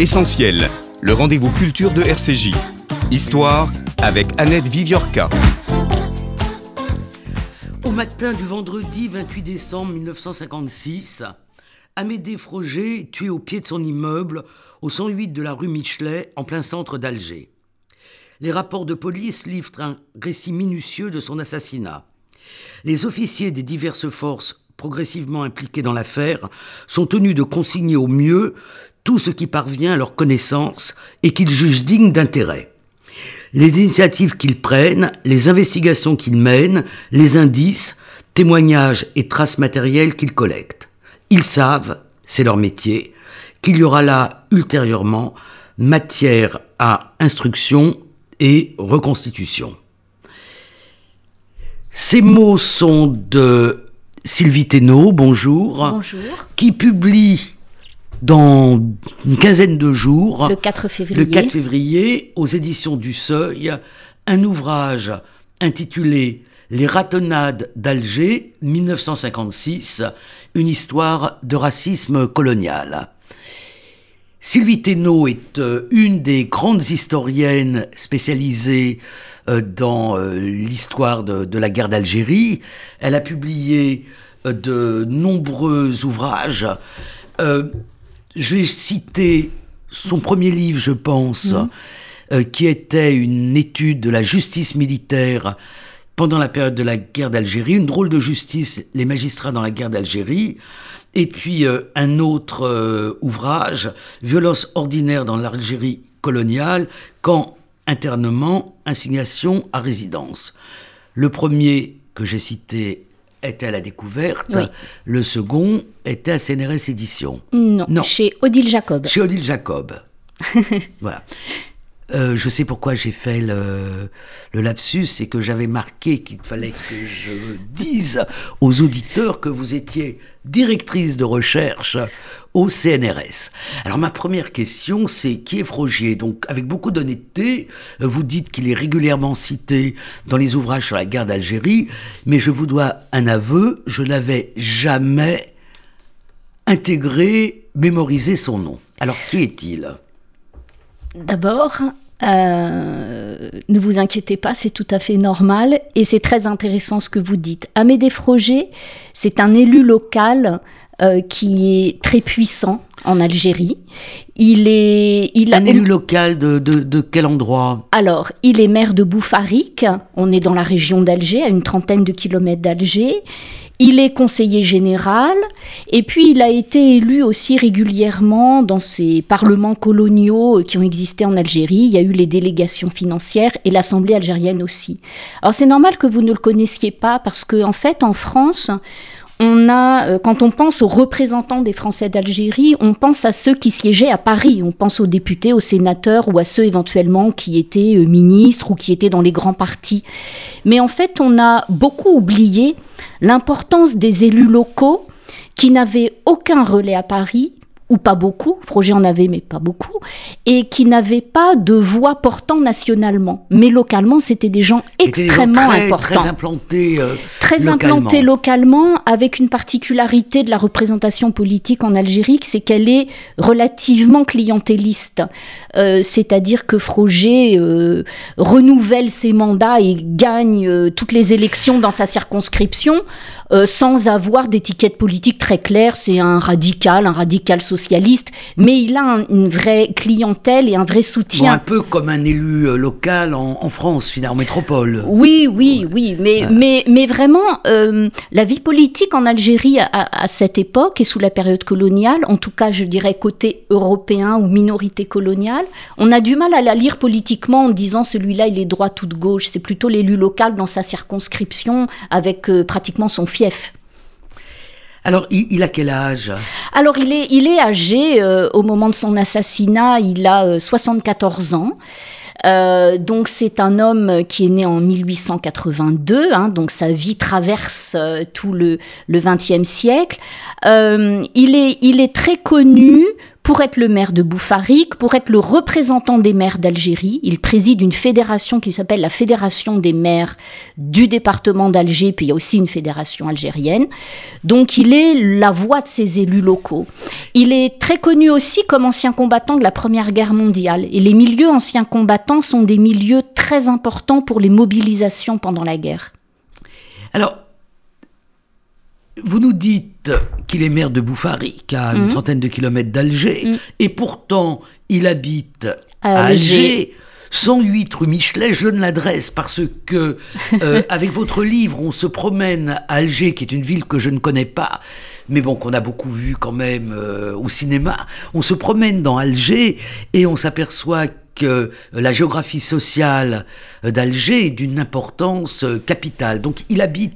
Essentiel, le rendez-vous culture de RCJ. Histoire avec Annette Viviorca. Au matin du vendredi 28 décembre 1956, Amédée Froger tué au pied de son immeuble au 108 de la rue Michelet, en plein centre d'Alger. Les rapports de police livrent un récit minutieux de son assassinat. Les officiers des diverses forces progressivement impliqués dans l'affaire sont tenus de consigner au mieux tout ce qui parvient à leur connaissance et qu'ils jugent digne d'intérêt. Les initiatives qu'ils prennent, les investigations qu'ils mènent, les indices, témoignages et traces matérielles qu'ils collectent. Ils savent, c'est leur métier, qu'il y aura là ultérieurement matière à instruction et reconstitution. Ces mots sont de Sylvie Thénault, bonjour, Bonjour. qui publie dans une quinzaine de jours, Le 4 février. le 4 février, aux éditions du Seuil, un ouvrage intitulé Les ratonnades d'Alger, 1956, une histoire de racisme colonial. Sylvie Thénault est euh, une des grandes historiennes spécialisées euh, dans euh, l'histoire de, de la guerre d'Algérie. Elle a publié de nombreux ouvrages. Euh, je vais citer son premier livre, je pense, euh, qui était une étude de la justice militaire pendant la période de la guerre d'Algérie, une drôle de justice, les magistrats dans la guerre d'Algérie. Et puis euh, un autre euh, ouvrage, Violence ordinaire dans l'Algérie coloniale, quand internement, assignation à résidence. Le premier que j'ai cité était à la découverte, Oui. le second était à CNRS Éditions, Non, Non. chez Odile Jacob. chez Odile Jacob. voilà. Euh, je sais pourquoi j'ai fait le, le lapsus, c'est que j'avais marqué qu'il fallait que je dise aux auditeurs que vous étiez directrice de recherche au CNRS. Alors ma première question, c'est qui est Frogier? Donc avec beaucoup d'honnêteté, euh, vous dites qu'il est régulièrement cité dans les ouvrages sur la guerre d'Algérie, mais je vous dois un aveu, je n'avais jamais intégré, mémorisé son nom. Alors qui est-il? D'abord, euh, ne vous inquiétez pas, c'est tout à fait normal et c'est très intéressant ce que vous dites. Amédée Froger, c'est un élu local euh, qui est très puissant en Algérie. Il est, il a Un élu local de, de, de quel endroit? Alors, il est maire de Boufarik, on est dans la région d'Alger, à une trentaine de kilomètres d'Alger. Il est conseiller général et puis il a été élu aussi régulièrement dans ces parlements coloniaux qui ont existé en Algérie. Il y a eu les délégations financières et l'Assemblée algérienne aussi. Alors c'est normal que vous ne le connaissiez pas parce que en fait en France, euh, quand on pense aux représentants des Français d'Algérie, on pense à ceux qui siégeaient à Paris. On pense aux députés, aux sénateurs ou à ceux éventuellement qui étaient euh, ministres ou qui étaient dans les grands partis. Mais en fait, on a beaucoup oublié l'importance des élus locaux qui n'avaient aucun relais à Paris ou pas beaucoup, Froger en avait mais pas beaucoup, et qui n'avaient pas de voix portant nationalement. Mais localement, c'était des gens C'était des gens extrêmement très, importants Très implantés. euh, très localement. implantée localement, avec une particularité de la représentation politique en Algérie, c'est qu'elle est relativement clientéliste. Euh, C'est-à-dire que Froger euh, renouvelle ses mandats et gagne euh, toutes les élections dans sa circonscription euh, sans avoir d'étiquette politique très claire. C'est un radical, un radical socialiste, mais il a un- une vraie clientèle et un vrai Bon, soutien. un peu comme un élu euh, local en, en France, finalement, en métropole. Oui, oui, oui, mais, mais, mais vraiment, euh, la vie politique en Algérie à, cette époque et sous la période coloniale, en tout cas, je dirais côté européen ou minorité coloniale, on a du mal à la lire politiquement en disant celui-là, il est droit ou de gauche. C'est plutôt l'élu local dans sa circonscription avec euh, pratiquement son fief. Alors, il, a quel âge? Alors, il est, il est âgé, euh, au moment de son assassinat, il a euh, 74 ans. Euh, donc c'est un homme qui est né en 1882, hein, donc sa vie traverse euh, tout le le XXe siècle. Il est il est très connu pour être le maire de Boufarik, pour être le représentant des maires d'Algérie. Il préside une fédération qui s'appelle la Fédération des maires du département d'Alger, puis il y a aussi une fédération algérienne. Donc il est la voix de ces élus locaux. Il est très connu aussi comme ancien combattant de la Première Guerre mondiale. Et les milieux anciens combattants sont des milieux très importants pour les mobilisations pendant la guerre. Alors, vous nous dites qu'il est maire de Boufarik, à une Mhm. trentaine de kilomètres d'Alger, Mhm. et pourtant il habite À à Alger. Alger. 108 rue Michelet, je donne l'adresse parce que euh, avec votre livre, on se promène à Alger, qui est une ville que je ne connais pas, mais bon, qu'on a beaucoup vu quand même euh, au cinéma. On se promène dans Alger et on s'aperçoit que la géographie sociale euh, d'Alger est d'une importance capitale. Donc il habite,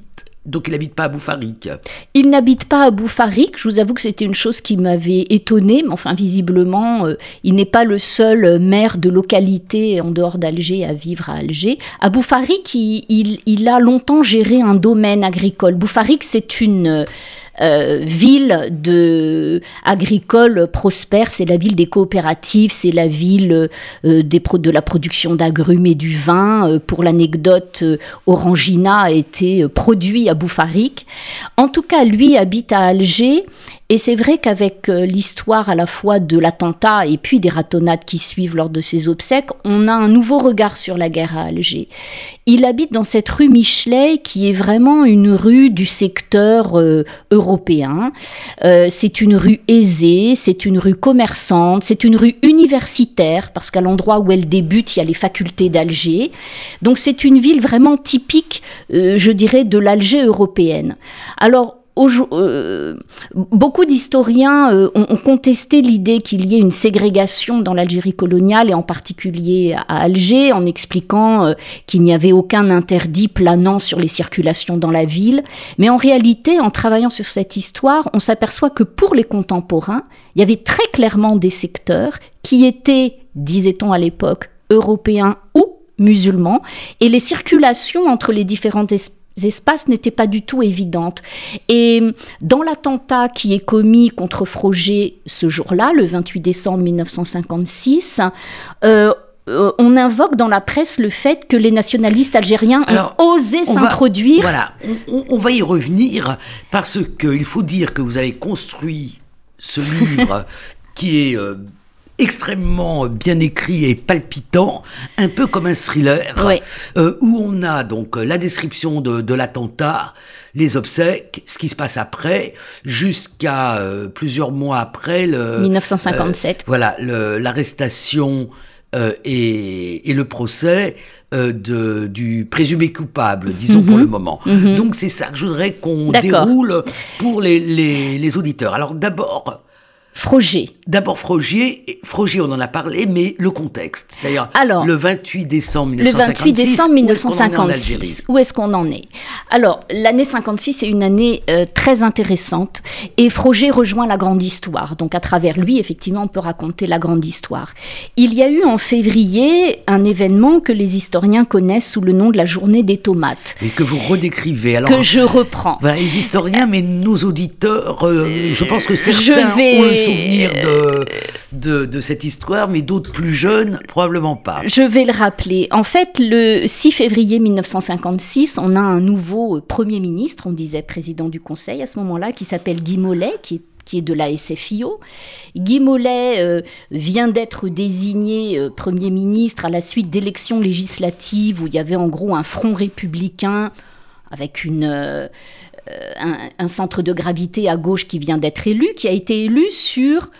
donc il habite pas à Boufarik. Il n'habite pas à Boufarik. Je vous avoue que c'était une chose qui m'avait étonnée, mais enfin, visiblement, euh, il n'est pas le seul euh, maire de localité en dehors d'Alger à vivre à Alger. À Boufarik, il, il- il a longtemps géré un domaine agricole. Boufarik, c'est une. euh, ville de agricole prospère, c'est la ville des coopératives, c'est la ville euh, de la production d'agrumes et du vin. Euh, pour l'anecdote, euh, Orangina a été euh, produit à Boufarik. En tout cas, lui habite à Alger. Et c'est vrai qu'avec euh, l'histoire à la fois de l'attentat et puis des ratonnades qui suivent lors de ses obsèques, on a un nouveau regard sur la guerre à Alger. Il habite dans cette rue Michelet qui est vraiment une rue du secteur euh, européen. Euh, c'est une rue aisée, c'est une rue commerçante, c'est une rue universitaire parce qu'à l'endroit où elle débute, il y a les facultés d'Alger. Donc c'est une ville vraiment typique, je dirais, de l'Alger européenne. Alors, euh, beaucoup d'historiens euh, ont, ont contesté l'idée qu'il y ait une ségrégation dans l'Algérie coloniale et en particulier à Alger en expliquant euh, qu'il n'y avait aucun interdit planant sur les circulations dans la ville. Mais en réalité, en travaillant sur cette histoire, on s'aperçoit que pour les contemporains, il y avait très clairement des secteurs qui étaient, disait-on à l'époque, européens ou musulmans, et les circulations entre les différentes espèces espaces n'étaient pas du tout évidentes. Et dans l'attentat qui est commis contre Froger ce jour-là, le 28 décembre 1956, euh, euh, on invoque dans la presse le fait que les nationalistes algériens Alors, ont osé s'introduire. Voilà, on va y revenir parce qu'il faut dire que vous avez construit ce livre qui est euh, extrêmement bien écrit et palpitant, un peu comme un thriller, euh, où on a donc euh, la description de, de l'attentat, les obsèques, ce qui se passe après, jusqu'à euh, plusieurs mois après le, 1957. euh, voilà, l'arrestation et, et le procès de, du présumé coupable, disons pour Mhm. le moment. Mhm. Donc c'est ça que je voudrais qu'on déroule pour les, les, les auditeurs. Alors d'abord, Froger. d'abord Frogier, Frogier on en a parlé, mais le contexte, c'est-à-dire Alors, le 28 décembre Le 1956. 28 décembre où est-ce qu'on en est en Algérie? 1956. Où est-ce qu'on en est? Alors, l'année 56 est une année euh, très intéressante et Froger rejoint la grande histoire. Donc, à travers lui, effectivement, on peut raconter la grande histoire. Il y a eu en février un événement que les historiens connaissent sous le nom de la journée des tomates, Et que vous redécrivez. Alors, que je reprends. Voilà, les historiens, mais nos auditeurs, euh, je pense que je certains vais- ont le souvenir de, de, de cette histoire, mais d'autres plus jeunes, probablement pas. Je vais le rappeler. En fait, le 6 février 1956, on a un nouveau euh, Premier ministre, on disait président du Conseil à ce moment-là, qui s'appelle Guy Mollet, qui est qui est de la SFIO. Guy Mollet euh, vient d'être désigné euh, Premier ministre à la suite d'élections législatives où il y avait en gros un front républicain avec une, euh, euh, un, un centre de gravité à gauche qui vient d'être élu, qui a été élu sur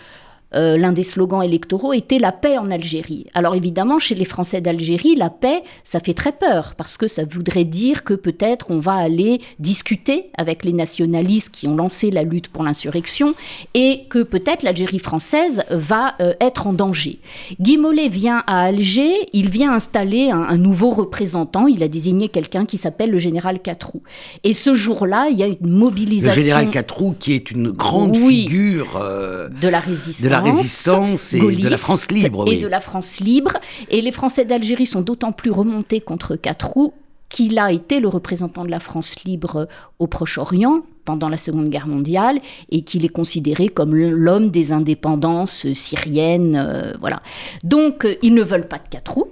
euh, l'un des slogans électoraux était la paix en Algérie. Alors évidemment, chez les Français d'Algérie, la paix, ça fait très peur, parce que ça voudrait dire que peut-être on va aller discuter avec les nationalistes qui ont lancé la lutte pour l'insurrection, et que peut-être l'Algérie française va euh, être en danger. Guy Mollet vient à Alger, il vient installer un, un nouveau représentant, il a désigné quelqu'un qui s'appelle le général Catrou. Et ce jour-là, il y a une Le mobilisation général Catrou, qui est une grande Oui. figure euh, de la résistance. de la résistance et de la France libre. Et oui. de la France libre. Et les Français d'Algérie sont d'autant plus remontés contre Catrou qu'il a été le représentant de la France libre au Proche-Orient pendant la Seconde Guerre mondiale et qu'il est considéré comme l'homme des indépendances syriennes. voilà. Donc, ils ne veulent pas de quatre roues.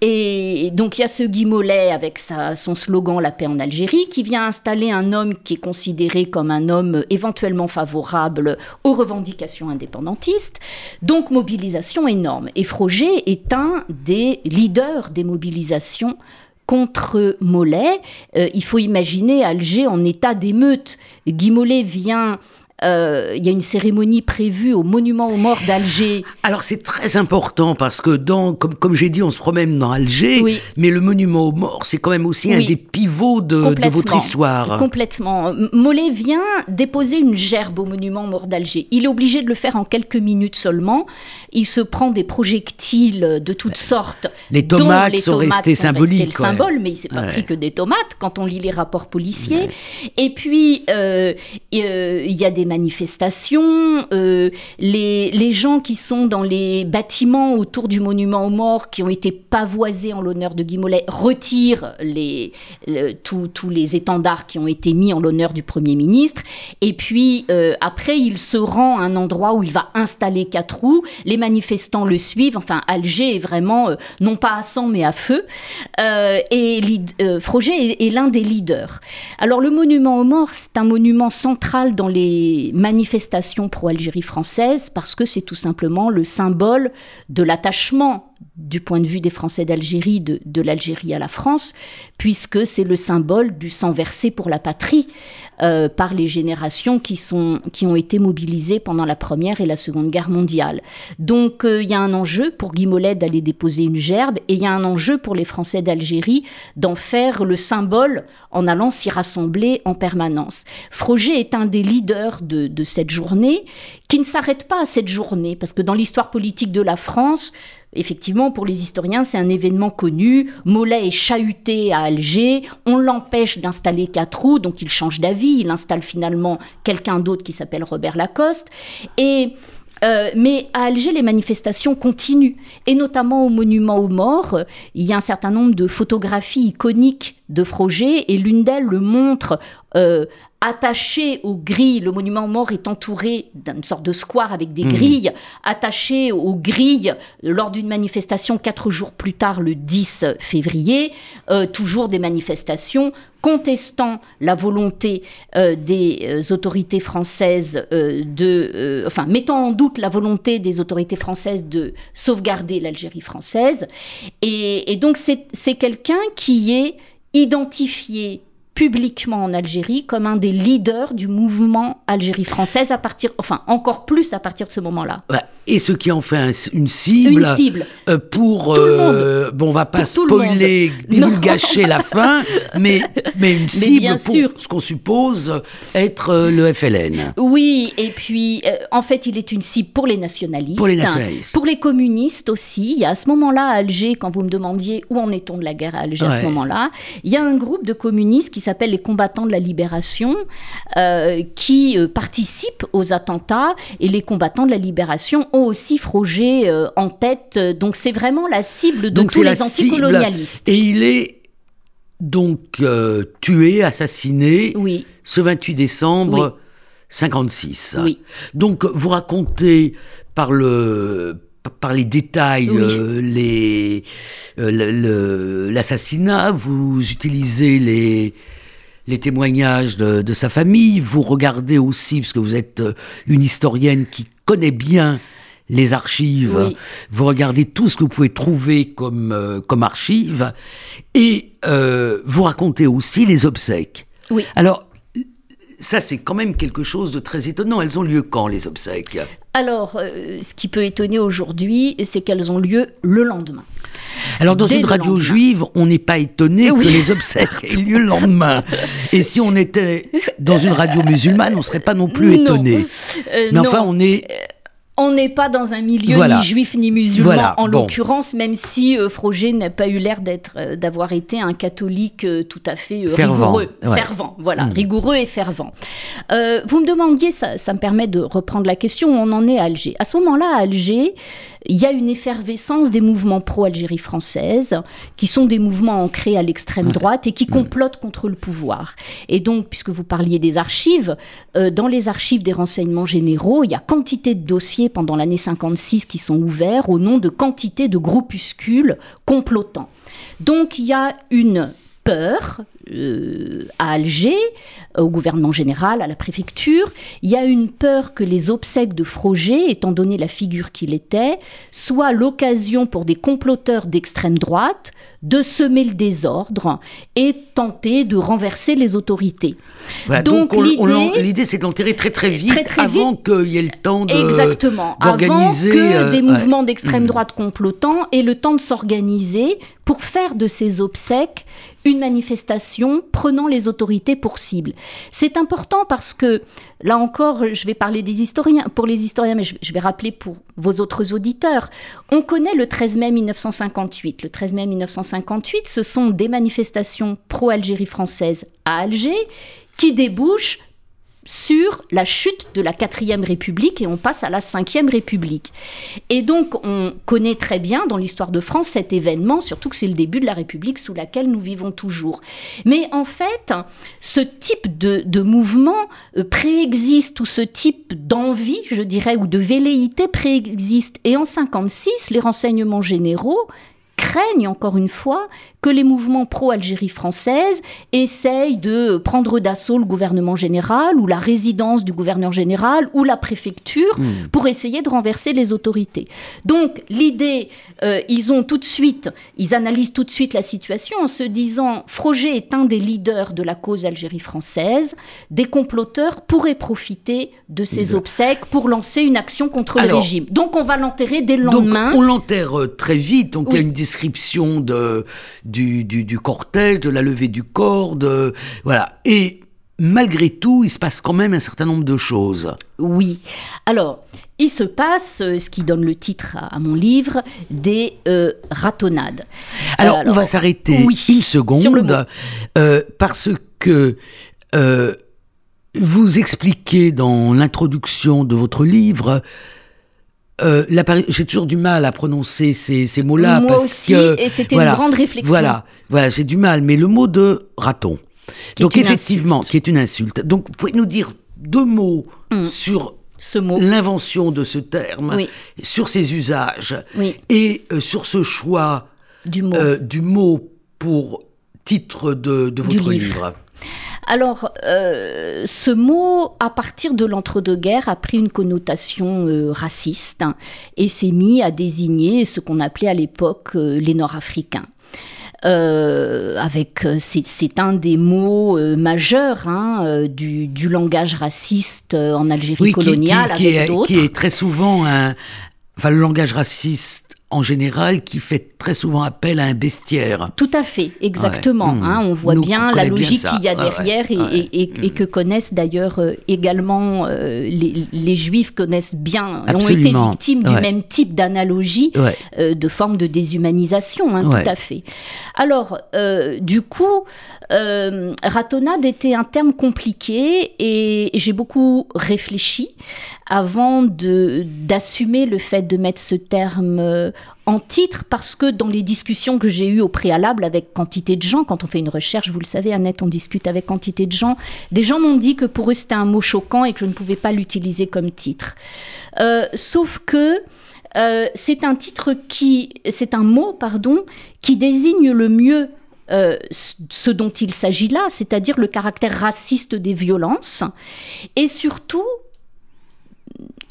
Et donc il y a ce Guy Mollet avec son slogan La paix en Algérie qui vient installer un homme qui est considéré comme un homme éventuellement favorable aux revendications indépendantistes. Donc mobilisation énorme. Et Froger est un des leaders des mobilisations contre Mollet. Euh, il faut imaginer Alger en état d'émeute. Guy Mollet vient euh, il y a une cérémonie prévue au monument aux morts d'Alger. Alors c'est très important parce que dans, comme, comme j'ai dit, on se promène dans Alger, mais le monument aux morts, c'est quand même aussi un des pivots de, votre histoire. Complètement. Mollet vient déposer une gerbe au monument aux morts d'Alger. Il est obligé de le faire en quelques minutes seulement. Il se prend des projectiles de toutes sortes. Les tomates, sont, restées symboliques. le symbole, mais il s'est pas pris que des tomates quand on lit les rapports policiers. Et puis, euh, euh, il y a des manifestations, euh, les, les, gens qui sont dans les bâtiments autour du monument aux morts, qui ont été pavoisés en l'honneur de Guy retirent les, tous les étendards qui ont été mis en l'honneur du Premier ministre. Et puis euh, après, il se rend à un endroit où il va installer quatre roues. Les manifestants le suivent. Enfin, Alger est vraiment, euh, non pas à sang, mais à feu. et Froger est l'un des leaders. Alors le monument aux morts, c'est un monument central dans les manifestations pro-Algérie française parce que c'est tout simplement le symbole de l'attachement du point de vue des Français d'Algérie, de, de l'Algérie à la France, puisque c'est le symbole du sang versé pour la patrie euh, par les générations qui, sont, qui ont été mobilisées pendant la Première et la Seconde Guerre mondiale. Donc euh, il y a un enjeu pour Guy Mollet d'aller déposer une gerbe, et il y a un enjeu pour les Français d'Algérie d'en faire le symbole en allant s'y rassembler en permanence. Froger est un des leaders de, de cette journée, qui ne s'arrête pas à cette journée, parce que dans l'histoire politique de la France, Effectivement, pour les historiens, c'est un événement connu. Mollet est chahuté à Alger, on l'empêche d'installer quatre roues, donc il change d'avis, il installe finalement quelqu'un d'autre qui s'appelle Robert Lacoste. Et euh, mais à Alger, les manifestations continuent, et notamment au monument aux morts. Il y a un certain nombre de photographies iconiques de Froger, et l'une d'elles le montre euh, attaché aux grilles, le monument mort est entouré d'une sorte de square avec des mmh. grilles, attaché aux grilles lors d'une manifestation quatre jours plus tard, le 10 février, euh, toujours des manifestations contestant la volonté euh, des euh, autorités françaises de, enfin mettant en doute la volonté des autorités françaises de sauvegarder l'Algérie française. Et, et donc c'est quelqu'un qui est identifié publiquement en Algérie comme un des leaders du mouvement Algérie française à partir, enfin encore plus à partir de ce moment-là. Et ce qui en fait une cible, une cible. Euh, pour, euh, bon, on va pas spoiler, gâcher la fin, mais mais une cible bien pour sûr. ce qu'on suppose être euh, le FLN. Oui, et puis en fait, il est une cible pour les nationalistes, pour les nationalistes, pour les communistes aussi. Il y a à ce moment-là à Alger, quand vous me demandiez où en est-on de la guerre à Alger à ce moment-là, il y a un groupe de communistes qui s'appelle les combattants de la libération, euh, qui euh, participent aux attentats et les combattants de la libération ont aussi Froger euh, en tête. Donc c'est vraiment la cible de tous les anticolonialistes. Et il est donc tué, assassiné oui. ce 28 décembre 56. Oui. Donc vous racontez par le par les détails, les l'assassinat, vous utilisez les les témoignages de, sa famille, vous regardez aussi, parce que vous êtes euh, une historienne qui connaît bien les archives, vous regardez tout ce que vous pouvez trouver comme, euh, comme archives, et euh, vous racontez aussi les obsèques. Oui. Alors, ça, c'est quand même quelque chose de très étonnant. Elles ont lieu quand, les obsèques? Alors, ce qui peut étonner aujourd'hui, c'est qu'elles ont lieu le lendemain. Alors dans une radio juive, on n'est pas étonné que les obsèques aient lieu le lendemain. Et si on était dans une radio musulmane, on ne serait pas non plus étonné. Euh, Mais enfin, on est on n'est pas dans un milieu ni juif ni musulman en l'occurrence, même si euh, Froger n'a pas eu l'air d'être, euh, d'avoir été un catholique euh, tout à fait rigoureux, fervent, voilà, hmm. rigoureux et fervent. vous me demandiez, ça, ça me permet de reprendre la question, on en est à Alger. À ce moment-là, à Alger, il y a une effervescence des mouvements pro-Algérie française, qui sont des mouvements ancrés à l'extrême droite et qui complotent contre le pouvoir. Et donc, puisque vous parliez des archives, euh, dans les archives des renseignements généraux, il y a quantité de dossiers pendant l'année 56 qui sont ouverts au nom de quantité de groupuscules complotants. Donc, il y a une peur euh, à Alger, au gouvernement général, à la préfecture. Il y a une peur que les obsèques de Froger, étant donné la figure qu'il était, soient l'occasion pour des comploteurs d'extrême droite de semer le désordre et tenter de renverser les autorités. donc, l'idée, c'est d'enterrer très très vite avant qu'il y ait le temps de exactement avant que euh, des mouvements d'extrême hmm. droite complotants aient le temps de s'organiser pour faire de ces obsèques une manifestation prenant les autorités pour cible. C'est important parce que, là encore, je vais parler des historiens, pour les historiens, mais je vais rappeler pour vos autres auditeurs. On connaît le 13 mai 1958. Le 13 mai 1958, ce sont des manifestations pro-Algérie française à Alger qui débouchent sur la chute de la quatrième République et on passe à la cinquième République. Et donc on connaît très bien dans l'histoire de France cet événement, surtout que c'est le début de la République sous laquelle nous vivons toujours. Mais en fait, ce type de, mouvement euh, préexiste ou ce type d'envie, je dirais, ou de velléité préexiste. Et en 56, les renseignements généraux craignent encore une fois que les mouvements pro-Algérie française essayent de prendre d'assaut le gouvernement général ou la résidence du gouverneur général ou la préfecture hmm. pour essayer de renverser les autorités. Donc l'idée, euh, ils ont tout de suite, ils analysent tout de suite la situation en se disant Froger est un des leaders de la cause Algérie française, des comploteurs pourraient profiter de ces obsèques pour lancer une action contre le régime. Donc on va l'enterrer dès le lendemain. Donc on l'enterre euh, très vite, donc il y a une description de du, cortège, de la levée du corps, de, voilà. Et malgré tout, il se passe quand même un certain nombre de choses. Oui. Alors, il se passe, euh, ce qui donne le titre à, mon livre, des euh, ratonnades. Alors, on va s'arrêter une seconde, euh, parce que vous expliquez dans l'introduction de votre livre euh, j'ai toujours du mal à prononcer ces, ces mots-là Moi parce aussi, que et c'était une grande réflexion. Voilà, voilà, j'ai du mal. Mais le mot de raton, donc effectivement, qui est une insulte. Donc, vous pouvez nous dire deux mots mm. sur ce mot. l'invention de ce terme, sur ses usages et euh, sur ce choix du mot, euh, du mot pour titre de, de votre livre. Alors, euh, ce mot, à partir de l'entre-deux-guerres, a pris une connotation euh, raciste hein, et s'est mis à désigner ce qu'on appelait à l'époque euh, les Nord-Africains. avec c'est un des mots majeurs hein, du, langage raciste en Algérie coloniale qui, avec qui est très souvent un, enfin le langage raciste en général qui fait très souvent appel à un bestiaire. Tout à fait, exactement. Hmm. Hein, on voit bien la logique qu'il y a derrière et, hmm. que connaissent d'ailleurs euh, également euh, les, juifs connaissent bien, ont été victimes du même type d'analogie, euh, de forme de déshumanisation, hein, tout à fait. Alors, du coup, ratonnade était un terme compliqué et j'ai beaucoup réfléchi avant d'assumer le fait de mettre ce terme en titre parce que dans les discussions que j'ai eues au préalable avec quantité de gens, quand on fait une recherche, vous le savez, Annette, on discute avec quantité de gens, des gens m'ont dit que pour eux c'était un mot choquant et que je ne pouvais pas l'utiliser comme titre. Euh, sauf que euh, c'est un titre qui, c'est un mot, pardon, qui désigne le mieux euh, ce dont il s'agit là, c'est-à-dire le caractère raciste des violences, et surtout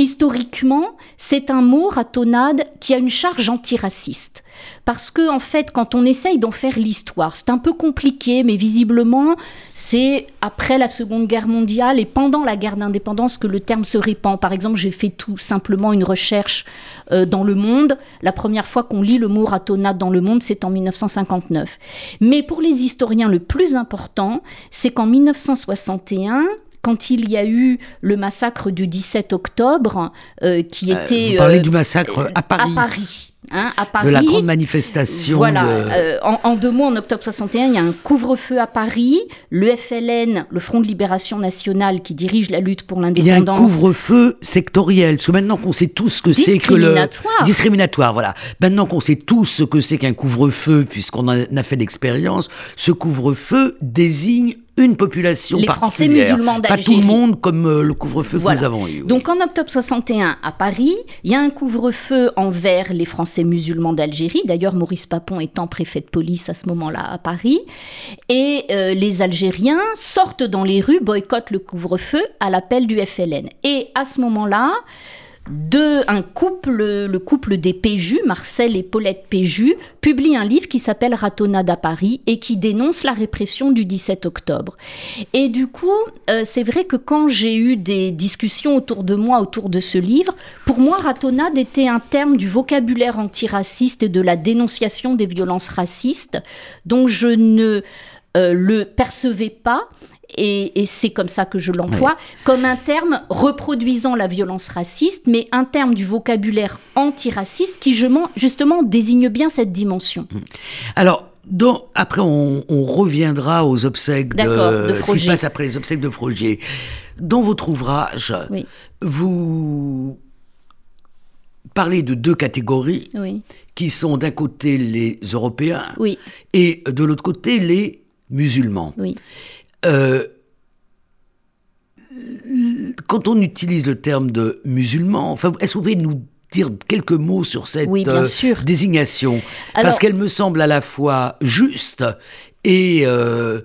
historiquement, c'est un mot, ratonnade, qui a une charge antiraciste. Parce que, en fait, quand on essaye d'en faire l'histoire, c'est un peu compliqué, mais visiblement, c'est après la Seconde Guerre mondiale et pendant la guerre d'indépendance que le terme se répand. Par exemple, j'ai fait tout simplement une recherche euh, dans le monde. La première fois qu'on lit le mot ratonnade dans le monde, c'est en 1959. Mais pour les historiens, le plus important, c'est qu'en 1961, quand il y a eu le massacre du 17 octobre, euh, qui était... vous parlez du massacre à Paris. À Paris. Hein, à Paris. De la grande manifestation. Voilà. Euh, en, deux mots, en octobre 61, il y a un couvre-feu à Paris. Le FLN, le Front de Libération Nationale, qui dirige la lutte pour l'indépendance. Il y a un couvre-feu sectoriel. Parce que maintenant qu'on sait tous ce que c'est que le. Discriminatoire. Discriminatoire, voilà. Maintenant qu'on sait tous ce que c'est qu'un couvre-feu, puisqu'on en a fait l'expérience, ce couvre-feu désigne une population les Français musulmans d'Algérie. Pas tout le monde comme euh, le couvre-feu que nous avons eu. Donc en octobre 61 à Paris, il y a un couvre-feu envers les Français musulmans d'Algérie. D'ailleurs, Maurice Papon étant préfet de police à ce moment-là à Paris. Et euh, les Algériens sortent dans les rues, boycottent le couvre-feu à l'appel du FLN. Et à ce moment-là, de un couple, le couple des Péjus, Marcel et Paulette Péju, publie un livre qui s'appelle Ratonnade à Paris et qui dénonce la répression du 17 octobre. Et du coup, euh, c'est vrai que quand j'ai eu des discussions autour de moi autour de ce livre, pour moi, ratonnade était un terme du vocabulaire antiraciste et de la dénonciation des violences racistes dont je ne euh, le percevais pas et, c'est comme ça que je l'emploie, comme un terme reproduisant la violence raciste, mais un terme du vocabulaire antiraciste qui justement désigne bien cette dimension. Mmh. Alors, donc, après, on, reviendra aux obsèques de, ce qui se passe après les obsèques de Frogier. Dans votre ouvrage, vous parlez de deux catégories qui sont d'un côté les Européens et de l'autre côté les musulmans. Euh, quand on utilise le terme de musulman, enfin, est-ce que vous pouvez nous dire quelques mots sur cette euh, désignation? Parce qu'elle me semble à la fois juste et euh,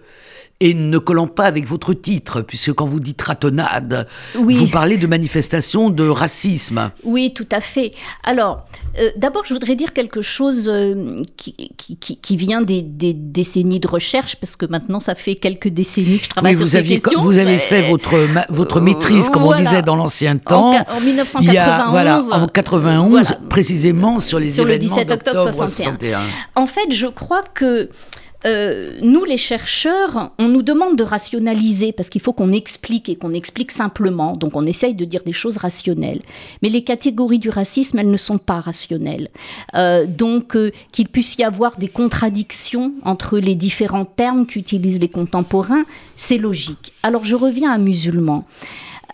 et ne collant pas avec votre titre, puisque quand vous dites ratonnade, vous parlez de manifestation de racisme. Oui, tout à fait. Alors, euh, d'abord, je voudrais dire quelque chose euh, qui, qui, vient des, décennies de recherche, parce que maintenant, ça fait quelques décennies que je travaille sur vous ces aviez, questions. Vous avez fait votre, votre maîtrise, comme on disait dans l'ancien temps. En, 1991. voilà, en 91, précisément sur les sur événements le 17 octobre 61. En fait, je crois que euh, nous, les chercheurs, on nous demande de rationaliser parce qu'il faut qu'on explique et qu'on explique simplement. Donc, on essaye de dire des choses rationnelles. Mais les catégories du racisme, elles ne sont pas rationnelles. Euh, donc, euh, qu'il puisse y avoir des contradictions entre les différents termes qu'utilisent les contemporains, c'est logique. Alors, je reviens à musulmans.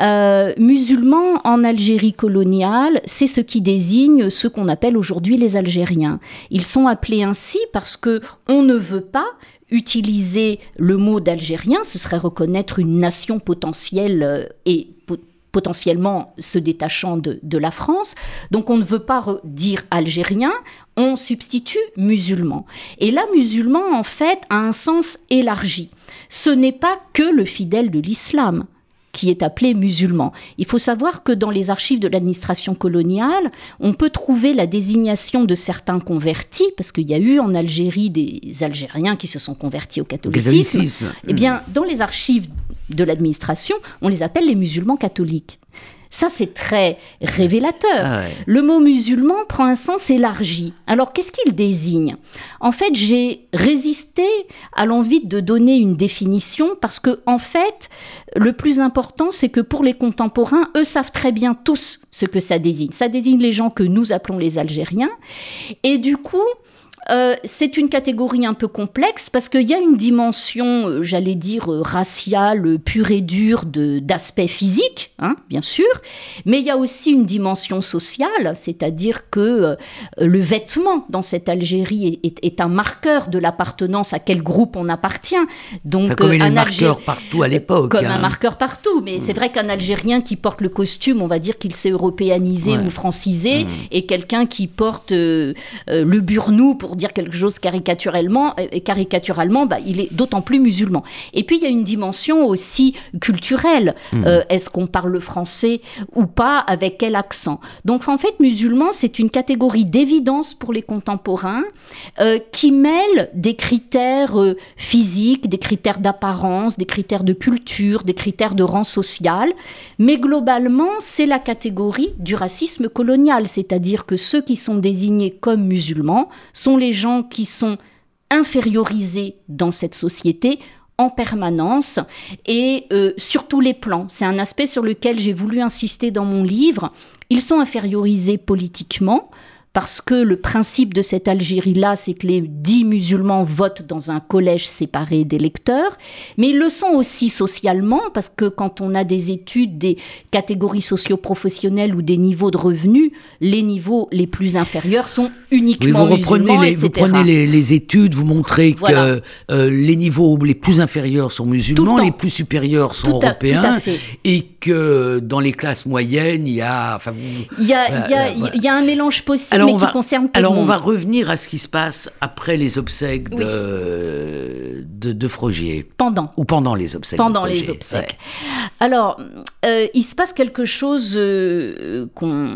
Euh, musulmans en Algérie coloniale, c'est ce qui désigne ce qu'on appelle aujourd'hui les Algériens. Ils sont appelés ainsi parce que on ne veut pas utiliser le mot d'Algérien, ce serait reconnaître une nation potentielle euh, et potentiellement se détachant de, de, la France. Donc on ne veut pas dire algérien, on substitue musulman. Et là, musulman, en fait, a un sens élargi. Ce n'est pas que le fidèle de l'islam qui est appelé musulman. Il faut savoir que dans les archives de l'administration coloniale, on peut trouver la désignation de certains convertis, parce qu'il y a eu en Algérie des Algériens qui se sont convertis au catholicisme. Eh bien, hmm. dans les archives de l'administration, on les appelle les musulmans catholiques. Ça, c'est très révélateur. Ah Le mot musulman prend un sens élargi. Alors, qu'est-ce qu'il désigne? En fait, j'ai résisté à l'envie de donner une définition parce que, en fait, le plus important, c'est que pour les contemporains, eux savent très bien tous ce que ça désigne. Ça désigne les gens que nous appelons les Algériens. Et du coup, euh, c'est une catégorie un peu complexe parce qu'il y a une dimension, euh, j'allais dire, euh, raciale, pure et dure d'aspect physique, hein, bien sûr, mais il y a aussi une dimension sociale, c'est-à-dire que le vêtement dans cette Algérie est, un marqueur de l'appartenance à quel groupe on appartient. Donc, comme un marqueur partout à l'époque. Comme un hein. marqueur partout, mais c'est mm. vrai qu'un Algérien qui porte le costume, on va dire qu'il s'est européanisé ou francisé, mm. et quelqu'un qui porte le burnou pour dire quelque chose caricaturellement, et caricaturalement, bah, il est d'autant plus musulman. Et puis il y a une dimension aussi culturelle. Hmm. Euh, est-ce qu'on parle français ou pas Avec quel accent? Donc en fait, musulman, c'est une catégorie d'évidence pour les contemporains euh, qui mêle des critères euh, physiques, des critères d'apparence, des critères de culture, des critères de rang social. Mais globalement, c'est la catégorie du racisme colonial, c'est-à-dire que ceux qui sont désignés comme musulmans sont les gens qui sont infériorisés dans cette société en permanence et euh, sur tous les plans. C'est un aspect sur lequel j'ai voulu insister dans mon livre. Ils sont infériorisés politiquement, parce que le principe de cette Algérie-là, c'est que les dix musulmans votent dans un collège séparé d'électeurs, mais ils le sont aussi socialement, parce que quand on a des études des catégories socio-professionnelles ou des niveaux de revenus, les niveaux les plus inférieurs sont uniquement vous reprenez les, Vous prenez les, études, vous montrez que euh, les niveaux les plus inférieurs sont musulmans, les plus supérieurs sont européens, et que dans les classes moyennes, il y a... Enfin, il, y a, il, y a, il y a un mélange possible. alors, mais qui concerne Alors, on va revenir à ce qui se passe après les obsèques de, de, Frogier. Pendant. Ou pendant les obsèques. Pendant les obsèques. Alors, euh, il se passe quelque chose euh, qu'on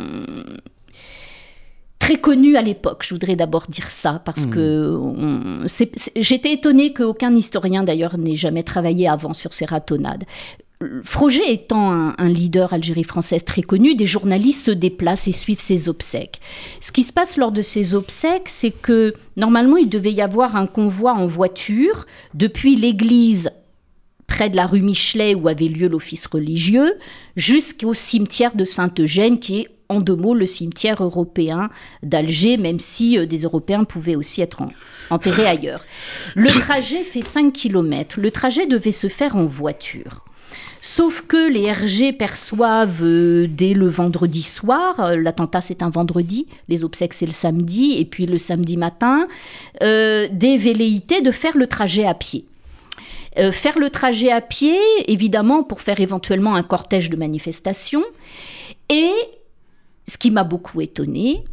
très connu à l'époque. Je voudrais d'abord dire ça parce hmm. que j'étais étonnée qu'aucun historien d'ailleurs n'ait jamais travaillé avant sur ces ratonnades. Froger étant un, leader Algérie française très connu, des journalistes se déplacent et suivent ses obsèques. Ce qui se passe lors de ces obsèques, c'est que normalement il devait y avoir un convoi en voiture depuis l'église près de la rue Michelet où avait lieu l'office religieux, jusqu'au cimetière de Saint-Eugène qui est en deux mots le cimetière européen d'Alger, même si euh, des Européens pouvaient aussi être enterrés ailleurs. Le trajet fait 5 km. Le trajet devait se faire en voiture. Sauf que les RG perçoivent euh, dès le vendredi soir, euh, l'attentat c'est un vendredi, les obsèques c'est le samedi, et puis le samedi matin, euh, des velléités de faire le trajet à pied. faire le trajet à pied, évidemment, pour faire éventuellement un cortège de manifestations. Et ce qui m'a beaucoup étonné,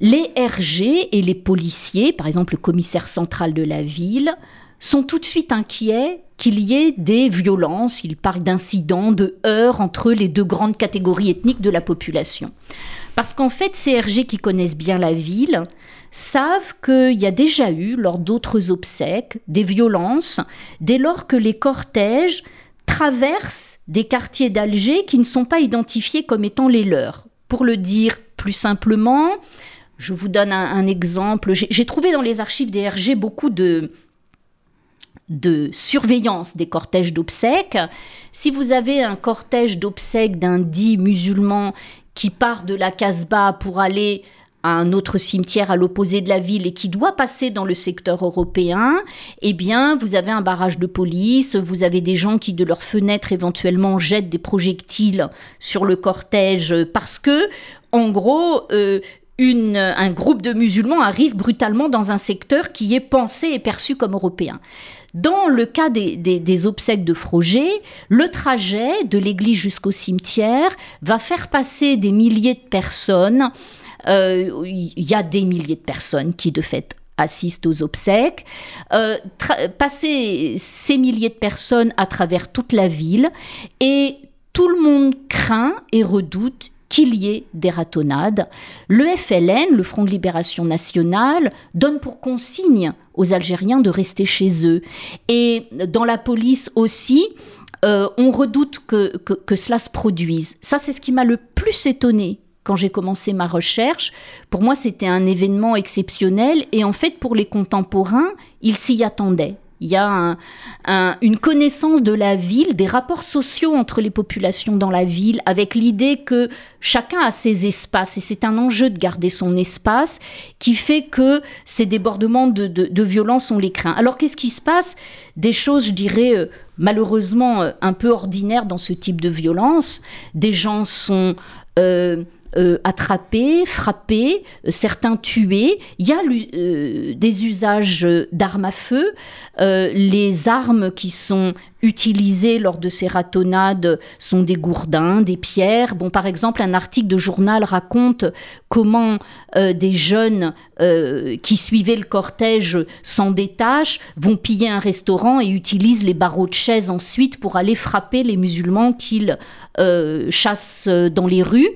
les RG et les policiers, par exemple le commissaire central de la ville, sont tout de suite inquiets qu'il y ait des violences, il parle d'incidents, de heurts entre les deux grandes catégories ethniques de la population. Parce qu'en fait, ces RG qui connaissent bien la ville savent qu'il y a déjà eu, lors d'autres obsèques, des violences, dès lors que les cortèges traversent des quartiers d'Alger qui ne sont pas identifiés comme étant les leurs. Pour le dire plus simplement, je vous donne un, un exemple. J'ai trouvé dans les archives des RG beaucoup de, de surveillance des cortèges d'obsèques. Si vous avez un cortège d'obsèques d'un dit musulman qui part de la Casbah pour aller à un autre cimetière à l'opposé de la ville et qui doit passer dans le secteur européen, eh bien, vous avez un barrage de police, vous avez des gens qui, de leurs fenêtres, éventuellement jettent des projectiles sur le cortège parce que, en gros, euh, un groupe de musulmans arrive brutalement dans un secteur qui est pensé et perçu comme européen. Dans le cas des, obsèques de Froger, le trajet de l'église jusqu'au cimetière va faire passer des milliers de personnes. Euh, il y a des milliers de personnes qui, de fait, assistent aux obsèques, euh, passer ces milliers de personnes à travers toute la ville et tout le monde craint et redoute qu'il y ait des ratonnades. Le FLN, le Front de Libération Nationale, donne pour consigne aux Algériens de rester chez eux. Et dans la police aussi, euh, on redoute que, que, cela se produise. Ça, c'est ce qui m'a le plus étonné quand j'ai commencé ma recherche. Pour moi, c'était un événement exceptionnel et en fait, pour les contemporains, ils s'y attendaient. Il y a une connaissance de la ville, des rapports sociaux entre les populations dans la ville, avec l'idée que chacun a ses espaces et c'est un enjeu de garder son espace qui fait que ces débordements de, violence, on les craint. Alors qu'est-ce qui se passe? Des choses, je dirais, euh, malheureusement euh, un peu ordinaires dans ce type de violence. Des gens sont... Euh, euh, attrapés, frappés, euh, certains tués. Il y a euh, des usages d'armes à feu. les armes qui sont utilisées lors de ces ratonnades sont des gourdins, des pierres. Bon, par exemple, un article de journal raconte comment des jeunes qui suivaient le cortège s'en détachent, vont piller un restaurant et utilisent les barreaux de chaises ensuite pour aller frapper les musulmans qu'ils chassent dans les rues.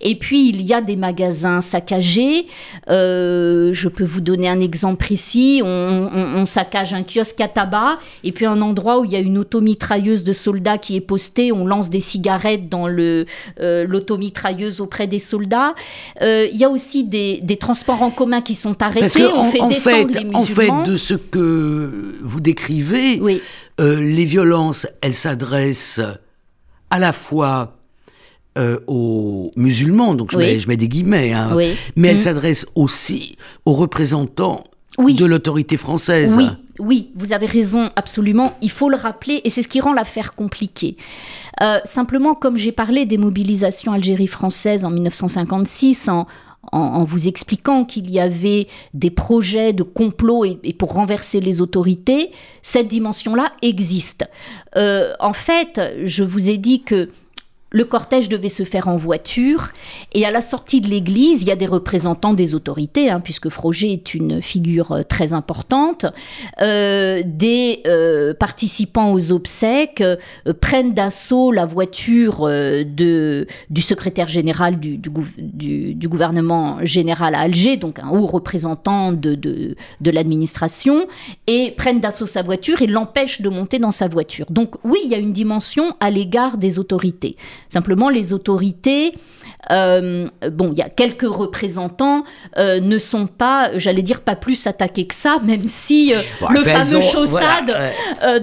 Et puis, il y a des magasins saccagés. Euh, je peux vous donner un exemple précis. On, saccage un kiosque à tabac et puis un endroit où il y a une automitrailleuse de soldats qui est postée, on lance des cigarettes dans le l'automitrailleuse auprès des soldats. Il y a aussi des, transports en commun qui sont arrêtés, on fait descendre les musulmans. En fait, de ce que vous décrivez, les violences, elles s'adressent à la fois euh, aux musulmans, donc je, mets, des guillemets, hein, mais elle mm. s'adresse aussi aux représentants de l'autorité française. Oui, oui, vous avez raison, absolument. Il faut le rappeler, et c'est ce qui rend l'affaire compliquée. Euh, simplement, comme j'ai parlé des mobilisations Algérie française en 1956, en, vous expliquant qu'il y avait des projets de complot et, pour renverser les autorités, cette dimension-là existe. Euh, en fait, je vous ai dit que le cortège devait se faire en voiture et à la sortie de l'église, il y a des représentants des autorités, hein, puisque Froger est une figure euh, très importante. Euh, des euh, participants aux obsèques prennent d'assaut la voiture du secrétaire général du, gouvernement général à Alger, donc un haut représentant de l'administration, et prennent d'assaut sa voiture et l'empêchent de monter dans sa voiture. Donc oui, il y a une dimension à l'égard des autorités. Simplement, les autorités, euh, bon, il y a quelques représentants, euh, ne sont pas, j'allais dire, pas plus attaqués que ça, même si euh, le fameux Chaussade,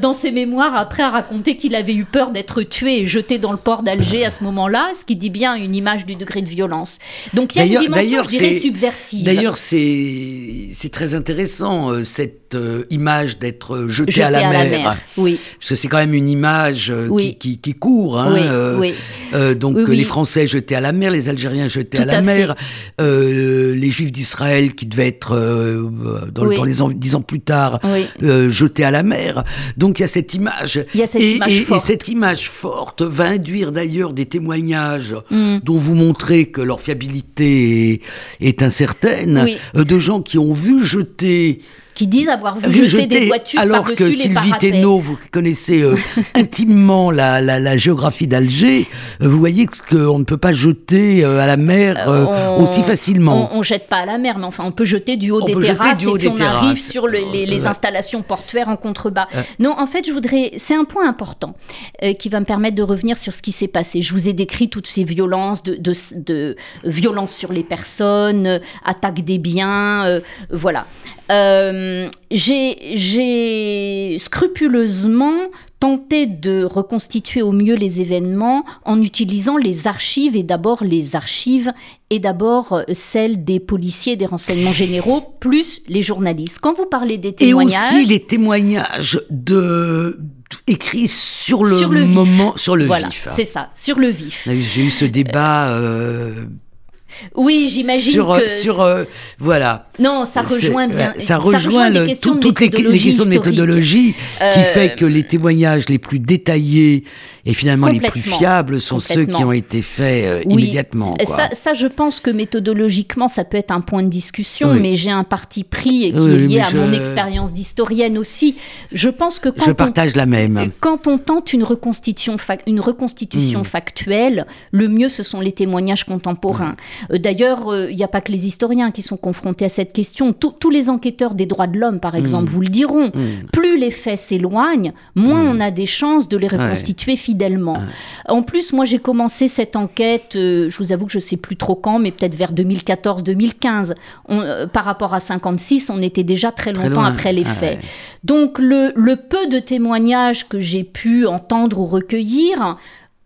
dans ses mémoires, après, a raconté qu'il avait eu peur d'être tué et jeté dans le port d'Alger à ce moment-là, ce qui dit bien une image du degré de violence. Donc il y a une dimension, je dirais, subversive. D'ailleurs, c'est très intéressant, cette image d'être jeté, à, la, mer. Oui. Parce que c'est quand même une image qui, qui, court. Hein, oui, oui. Euh, donc les Français jetés à la mer, les Algériens jetés à la mer, euh, les Juifs d'Israël qui devaient être euh, dans, les dix ans plus tard jetés à la mer. Donc il y a cette image. Il y a cette et, image forte. et, cette image forte va induire d'ailleurs des témoignages mm. dont vous montrez que leur fiabilité est, est incertaine, de gens qui ont vu jeter qui disent avoir vu, jeter, des voitures alors que Sylvie Thénault, vous connaissez euh, intimement la, la, géographie d'Alger, euh, vous voyez qu'on ne peut pas jeter euh, à la mer aussi facilement. On, ne jette pas à la mer, mais enfin on peut jeter du haut des terrasses et puis on arrive sur les, installations portuaires en contrebas. Non, en fait, je voudrais, c'est un point important qui va me permettre de revenir sur ce qui s'est passé. Je vous ai décrit toutes ces violences, de, de, de violences sur les personnes, attaque des biens, voilà. Euh, j'ai scrupuleusement tenté de reconstituer au mieux les événements en utilisant les archives et d'abord les archives et d'abord euh, celles des policiers des renseignements généraux plus les journalistes. Quand vous parlez des témoignages... Et aussi les témoignages de écrits sur le, moment, sur le voilà, vif. C'est ça, sur le vif. J'ai eu ce débat euh, oui, j'imagine sur, que... Sur, euh, voilà. Non, ça rejoint bien... Ça, rejoint, les questions toutes les, questions de méthodologie qui fait euh, que les témoignages les plus détaillés et finalement les plus fiables sont ceux qui ont été faits euh, immédiatement. Ça, ça, je pense que méthodologiquement, ça peut être un point de discussion, mais j'ai un parti pris qui est lié à mon expérience d'historienne aussi. Je pense que quand je partage on, la même. Quand on tente une reconstitution, une reconstitution hmm. factuelle, le mieux ce sont les témoignages contemporains. Euh, d'ailleurs, euh, il n'y a pas que les historiens qui sont confrontés à cette question. Tous les enquêteurs des droits de l'homme, par exemple, mm. vous le diront. Plus les faits s'éloignent, moins on a des chances de les reconstituer fidèlement. En plus, moi, j'ai commencé cette enquête, euh, je vous avoue que je ne sais plus trop quand, mais peut-être vers 2014-2015. par rapport à 56, on était déjà très longtemps après les faits. Donc, le, le peu de témoignages que j'ai pu entendre ou recueillir,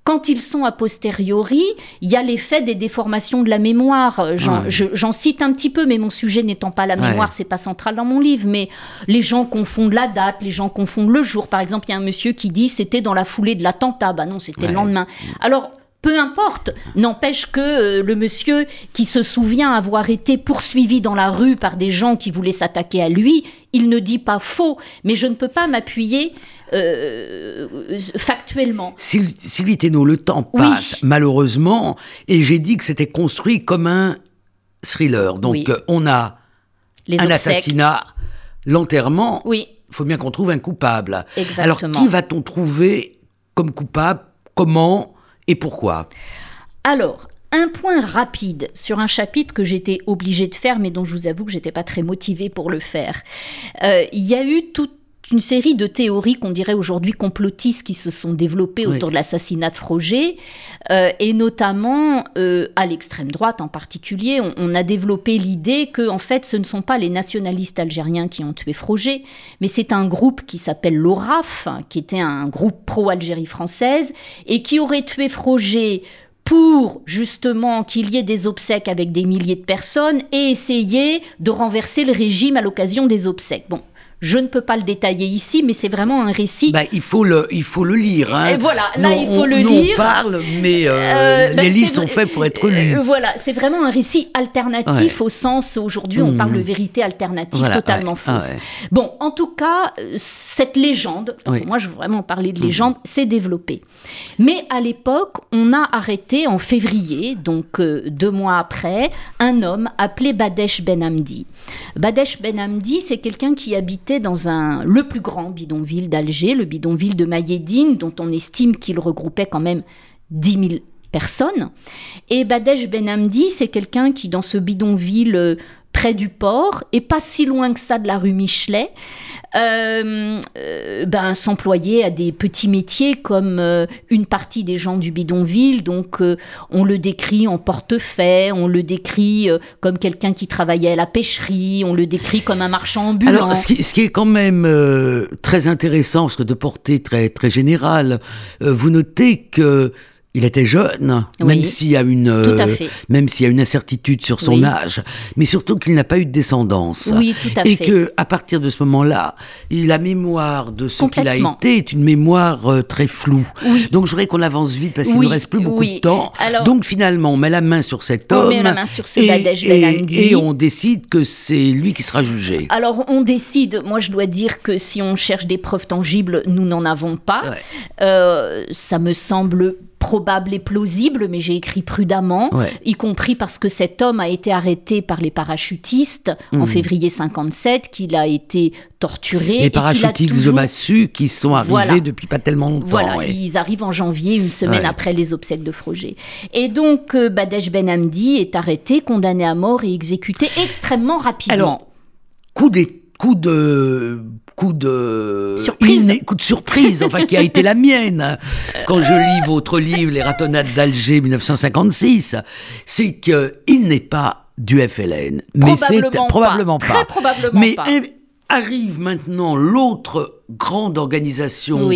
quand ils sont a posteriori, il y a l'effet des déformations de la mémoire. J'en cite un petit peu, mais mon sujet n'étant pas la mémoire, c'est pas central dans mon livre. Mais les gens confondent la date, les gens confondent le jour. Par exemple, il y a un monsieur qui dit c'était dans la foulée de l'attentat. Bah non, c'était le lendemain. Alors, peu importe, n'empêche que euh, le monsieur qui se souvient avoir été poursuivi dans la rue par des gens qui voulaient s'attaquer à lui, il ne dit pas faux, mais je ne peux pas m'appuyer euh, factuellement. Sylvie Thénault, le temps passe malheureusement, et j'ai dit que c'était construit comme un thriller. Donc on a un assassinat, l'enterrement. Oui. Il faut bien qu'on trouve un coupable. Exactement. Alors qui va-t-on trouver comme coupable? Comment? Et pourquoi? Alors, un point rapide sur un chapitre que j'étais obligée de faire, mais dont je vous avoue que j'étais pas très motivée pour le faire. Euh, il y a eu toute une série de théories qu'on dirait aujourd'hui complotistes qui se sont développées autour de l'assassinat de Froger, euh, et notamment euh, à l'extrême droite en particulier, on, a développé l'idée que en fait ce ne sont pas les nationalistes algériens qui ont tué Froger, mais c'est un groupe qui s'appelle l'ORAF, qui était un groupe pro-Algérie française, et qui aurait tué Froger pour justement qu'il y ait des obsèques avec des milliers de personnes et essayer de renverser le régime à l'occasion des obsèques. Bon, je ne peux pas le détailler ici, mais c'est vraiment un récit. Bah, il, faut le, il faut le lire. Hein. Et voilà, là, il faut le lire. On parle, mais euh, euh, bah, les livres sont faits pour être lus. Euh, voilà, c'est vraiment un récit alternatif au sens, aujourd'hui, on parle de mmh. vérité alternative totalement ah fausse. bon, en tout cas, cette légende, parce que moi, je veux vraiment parler de mmh. légende, s'est développée. Mais à l'époque, on a arrêté en février, donc deux mois après, un homme appelé Badesh Ben Hamdi. Badesh Ben Hamdi, c'est quelqu'un qui habitait dans un, le plus grand bidonville d'Alger, le bidonville de Mayedine, dont on estime qu'il regroupait quand même 10 000 personnes. Et Badesh Ben Hamdi, c'est quelqu'un qui, dans ce bidonville euh, près du port, et pas si loin que ça de la rue Michelet, euh, euh, ben, s'employer à des petits métiers comme euh, une partie des gens du bidonville. Donc, on le décrit en portefeuille, on le décrit comme quelqu'un qui travaillait à la pêcherie, on le décrit comme un marchand ambulant. Alors, ce qui, ce qui est quand même très intéressant, parce que de portée très, très générale, vous notez que il était jeune, même s'il y a une, euh, même s'il y a une incertitude sur son âge, mais surtout qu'il n'a pas eu de descendance. Oui, tout à et fait. Et que à partir de ce moment-là, la mémoire de ce qu'il a été est une mémoire euh, très floue. Donc je voudrais qu'on avance vite parce qu'il ne reste plus beaucoup de temps. Donc finalement, on met la main sur cet homme. On met la main sur ce et, ben et, on décide que c'est lui qui sera jugé. Alors on décide. Moi, je dois dire que si on cherche des preuves tangibles, nous n'en avons pas. Euh, ça me semble probable et plausible, mais j'ai écrit prudemment, y compris parce que cet homme a été arrêté par les parachutistes en hmm. février 57, qu'il a été torturé. Les parachutistes toujours... de Massu qui sont arrivés depuis pas tellement longtemps. Voilà, ils arrivent en janvier, une semaine après les obsèques de Froger. Et donc, euh, Badesh Ben Hamdi est arrêté, condamné à mort et exécuté extrêmement rapidement. Alors, coup, des, coup de coup de surprise, coup de surprise, enfin qui a été la mienne. Quand je lis votre livre Les ratonnades d'Alger 1956, c'est que il n'est pas du FLN, mais c'est probablement pas, Très probablement mais pas. Arrive maintenant l'autre grande organisation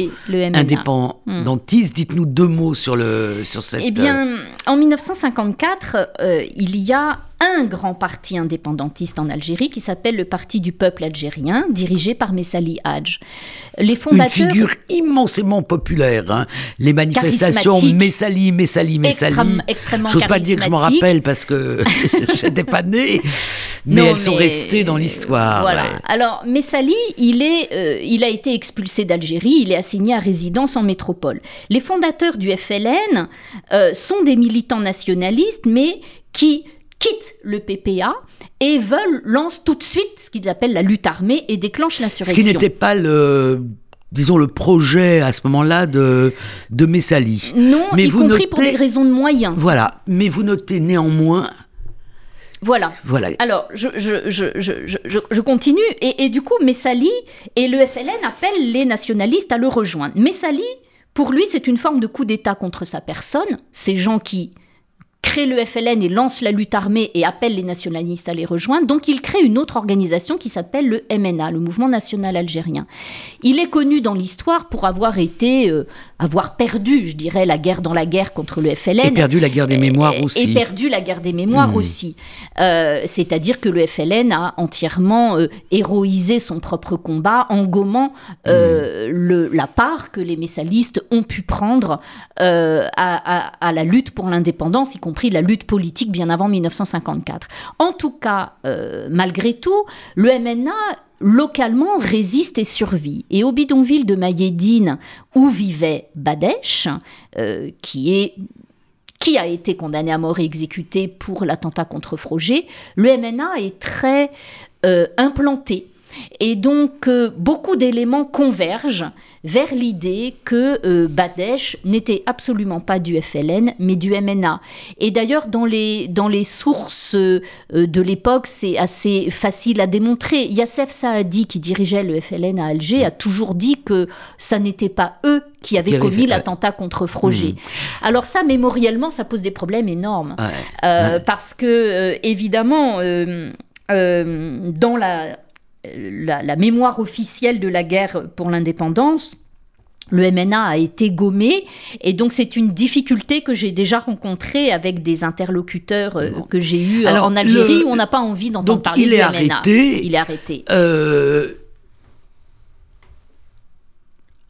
indépendantiste. Dites-nous deux mots sur, le, sur cette... Eh bien, en 1954, euh, il y a un grand parti indépendantiste en Algérie qui s'appelle le Parti du peuple algérien, dirigé par Messali Hadj. Les fondateurs... Une figure immensément populaire. Hein. Les manifestations Messali, Messali, Messali. extrêmement J'ose pas dire que je m'en rappelle parce que j'étais pas né, mais elles sont restées dans l'histoire. Voilà. Alors, Messali, il, est, euh, il a été expulsé d'Algérie, il est assigné à résidence en métropole. Les fondateurs du FLN euh, sont des militants nationalistes, mais qui quittent le PPA et veulent, lancent tout de suite ce qu'ils appellent la lutte armée et déclenchent l'insurrection. Ce qui n'était pas le disons le projet à ce moment-là de de Messali. Non, mais y compris pour des raisons de moyens. Voilà, mais vous notez néanmoins voilà. voilà. Alors, je, je, je, je continue. Et, et, du coup, Messali et le FLN appellent les nationalistes à le rejoindre. Messali, pour lui, c'est une forme de coup d'État contre sa personne. Ces gens qui crée le FLN et lance la lutte armée et appelle les nationalistes à les rejoindre. Donc il crée une autre organisation qui s'appelle le MNA, le Mouvement national algérien. Il est connu dans l'histoire pour avoir été, euh, avoir perdu, je dirais, la guerre dans la guerre contre le FLN. Et perdu la guerre des mémoires aussi. Et perdu la guerre des mémoires mmh. aussi. Euh, c'est-à-dire que le FLN a entièrement euh, héroïsé son propre combat en gommant mmh. le, la part que les messalistes ont pu prendre à, à, la lutte pour l'indépendance, y compris la lutte politique bien avant 1954. En tout cas, euh, malgré tout, le MNA localement résiste et survit. Et au bidonville de Mayedine, où vivait Badesh, euh, qui est qui a été condamné à mort et exécuté pour l'attentat contre Froger, le MNA est très euh, implanté Et donc, euh, beaucoup d'éléments convergent vers l'idée que euh, Badesh n'était absolument pas du FLN, mais du MNA. Et d'ailleurs, dans les, dans les sources euh, de l'époque, c'est assez facile à démontrer. Yassef Saadi, qui dirigeait le FLN à Alger, a toujours dit que ça n'était pas eux qui avaient commis l'attentat contre Froger. Mmh. Alors ça, mémoriellement, ça pose des problèmes énormes. Parce que, évidemment, dans la la, mémoire officielle de la guerre pour l'indépendance, le MNA a été gommé et donc c'est une difficulté que j'ai déjà rencontrée avec des interlocuteurs euh, que j'ai eus euh, en Algérie où on n'a pas envie d'entendre parler il du est MNA. Arrêté, il est arrêté. Euh,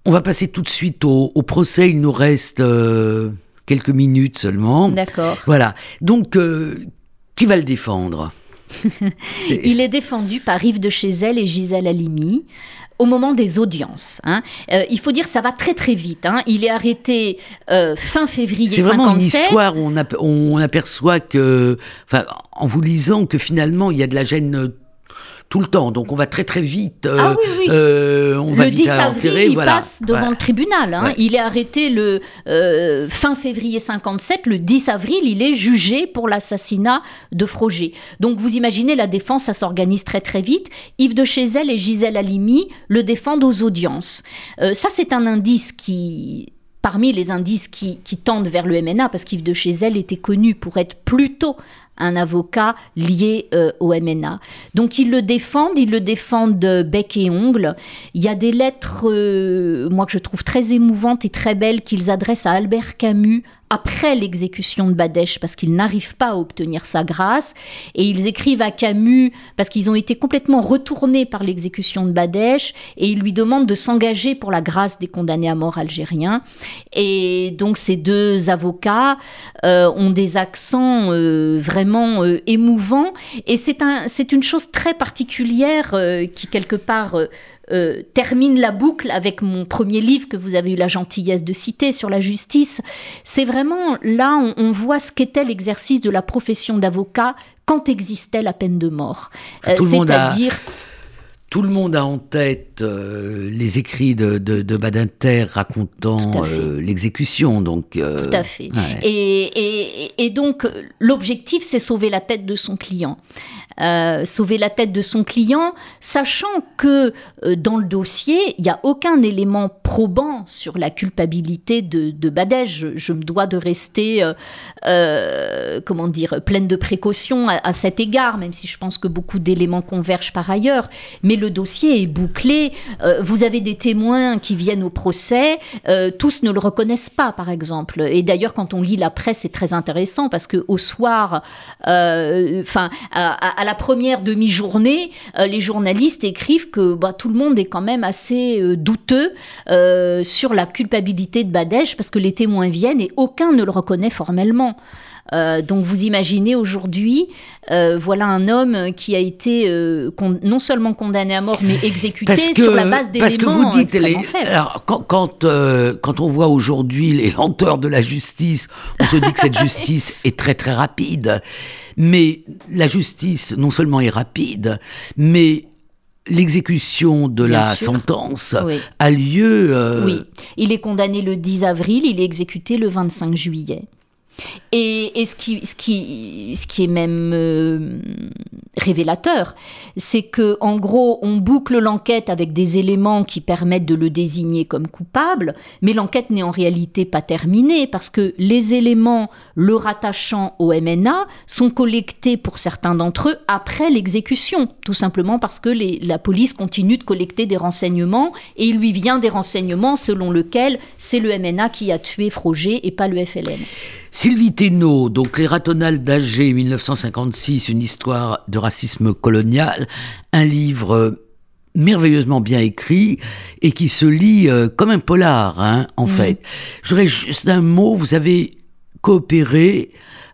on va passer tout de suite au, procès. Il nous reste quelques minutes seulement. D'accord. Voilà. Donc, qui va le défendre? Il est défendu par Yves de Chézel et Gisèle Halimi au moment des audiences. Hein. Euh, il faut dire ça va très très vite. Hein. Il est arrêté euh, fin février 57. C'est vraiment une histoire où on, on aperçoit que, enfin, en vous lisant, que finalement il y a de la gêne tout le temps. Donc on va très très vite. Euh, ah oui, oui. Euh, on le 10 avril, il passe devant le tribunal. Hein. Il est arrêté le euh, fin février 57. Le 10 avril, il est jugé pour l'assassinat de Froger. Donc vous imaginez, la défense, ça s'organise très très vite. Yves de Chézel et Gisèle Halimi le défendent aux audiences. ça, c'est un indice qui parmi les indices qui, qui, tendent vers le MNA, parce qu'Yves de Chézel était connu pour être plutôt un avocat lié euh, au MNA. Donc ils le défendent, ils le défendent bec et ongle. Il y a des lettres, euh, moi que je trouve très émouvantes et très belles, qu'ils adressent à Albert Camus après l'exécution de Badesh parce qu'ils n'arrivent pas à obtenir sa grâce. Et ils écrivent à Camus parce qu'ils ont été complètement retournés par l'exécution de Badesh et ils lui demandent de s'engager pour la grâce des condamnés à mort algériens. Et donc ces deux avocats euh, ont des accents euh, vraiment euh, émouvants et c'est un, une chose très particulière qui quelque part euh, termine la boucle avec mon premier livre que vous avez eu la gentillesse de citer sur la justice. C'est vraiment là, on, on voit ce qu'était l'exercice de la profession d'avocat quand existait la peine de mort. Euh, c'est-à-dire tout le monde a en tête euh, les écrits de, de, Badinter racontant l'exécution. Donc, Tout à fait. Et, et, et, donc, l'objectif, c'est sauver la tête de son client. Euh, sauver la tête de son client, sachant que euh, dans le dossier, il n'y a aucun élément probant sur la culpabilité de, de Badège. Je, me dois de rester, euh, comment dire, pleine de précautions à, cet égard, même si je pense que beaucoup d'éléments convergent par ailleurs. Mais le dossier est bouclé. Vous avez des témoins qui viennent au procès, tous ne le reconnaissent pas, par exemple. Et d'ailleurs, quand on lit la presse, c'est très intéressant parce que au soir, enfin, à la première demi-journée, euh, les journalistes écrivent que bah, tout le monde est quand même assez euh, douteux euh, sur la culpabilité de Badèche parce que les témoins viennent et aucun ne le reconnaît formellement. Donc vous imaginez aujourd'hui, voilà un homme qui a été non seulement condamné à mort, mais exécuté sur la base d'éléments Parce que vous dites, alors, quand, quand, quand, on voit aujourd'hui les lenteurs de la justice, on se dit que cette justice est très très rapide. Mais la justice, non seulement est rapide, mais l'exécution de la sentence a lieu. Euh, oui, il est condamné le 10 avril, il est exécuté le 25 juillet. Et, ce, qui, est même euh, révélateur, c'est que en gros, on boucle l'enquête avec des éléments qui permettent de le désigner comme coupable, mais l'enquête n'est en réalité pas terminée parce que les éléments le rattachant au MNA sont collectés pour certains d'entre eux après l'exécution, tout simplement parce que la police continue de collecter des renseignements et il lui vient des renseignements selon lesquels c'est le MNA qui a tué Froger et pas le FLN. Sylvie Thénault, donc Les Ratonales d'Alger 1956, une histoire de racisme colonial, un livre merveilleusement bien écrit et qui se lit euh, comme un polar, hein, en mhm. fait. J'aurais juste un mot, vous avez coopéré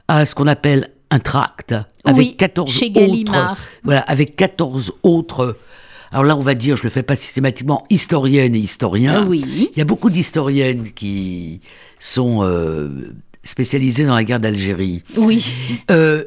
à ce qu'on appelle un tract avec 14 autres. Voilà, avec 14 autres. Alors là, on va dire, je le fais pas systématiquement, historiennes et historiens. Oui. Il y a beaucoup d'historiennes qui sont euh, spécialisé dans la guerre d'Algérie. Oui. Euh,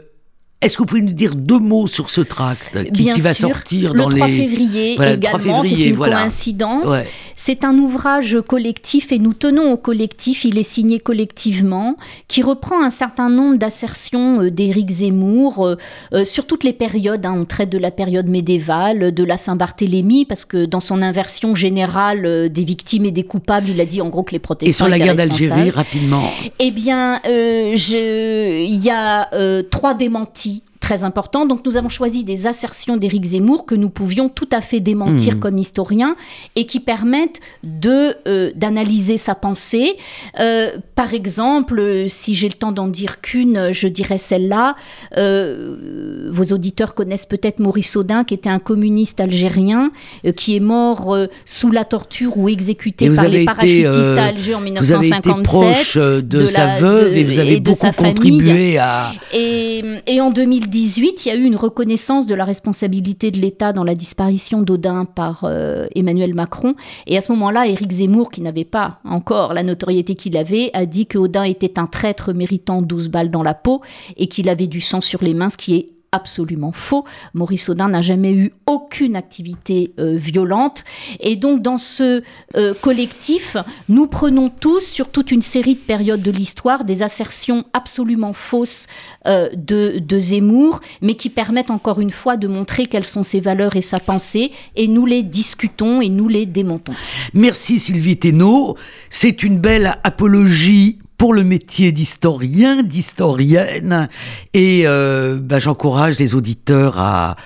Est-ce que vous pouvez nous dire deux mots sur ce tract qui, Bien va sûr. sortir le dans 3 les... février Voilà, le 3 également, c'est une voilà. coïncidence. Ouais. C'est un ouvrage collectif et nous tenons au collectif, il est signé collectivement, qui reprend un certain nombre d'assertions euh, d'Éric Zemmour euh, euh, sur toutes les périodes. hein. On traite de la période médiévale, de la Saint-Barthélemy, parce que dans son inversion générale des victimes et des coupables, il a dit en gros que les Et protestants sur la guerre d'Algérie, rapidement. Eh bien, euh, il y a euh, trois démentis très importants. Donc, nous avons choisi des assertions d'Éric Zemmour que nous pouvions tout à fait démentir Mhm. comme historiens et qui permettent de euh, d'analyser sa pensée. Euh, par exemple, euh, si j'ai le temps d'en dire qu'une, je dirais celle-là. Euh, vos auditeurs connaissent peut-être Maurice Audin, qui était un communiste algérien, qui est mort sous la torture ou exécuté par les parachutistes à Alger en Vous avez été 1957. proche de, de sa la- veuve de- et vous avez et beaucoup contribué à... Et, et en 2018, il y a eu une reconnaissance de la responsabilité de l'État dans la disparition d'Audin par euh, Emmanuel Macron. Et à ce moment-là, Éric Zemmour, qui n'avait pas encore la notoriété qu'il avait, a dit que Audin était un traître méritant 12 balles dans la peau et qu'il avait du sang sur les mains, ce qui est absolument faux. Maurice Audin n'a jamais eu aucune activité euh, violente. Et donc, dans ce euh, collectif, nous prenons tous, sur toute une série de périodes de l'histoire, des assertions absolument fausses euh, de, de Zemmour, mais qui permettent encore une fois de montrer quelles sont ses valeurs et sa pensée, et nous les discutons et nous les démontons. Merci Sylvie Thénault. C'est une belle apologie pour le métier d'historien, d'historienne. Et euh, bah, j'encourage les auditeurs à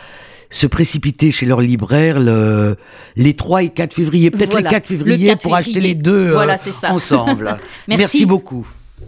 se précipiter chez leur libraire le- les 3 et 4 février. Peut-être Voilà, les 4 le février 4 pour acheter les deux euh, Voilà, ensemble. Merci. Merci beaucoup.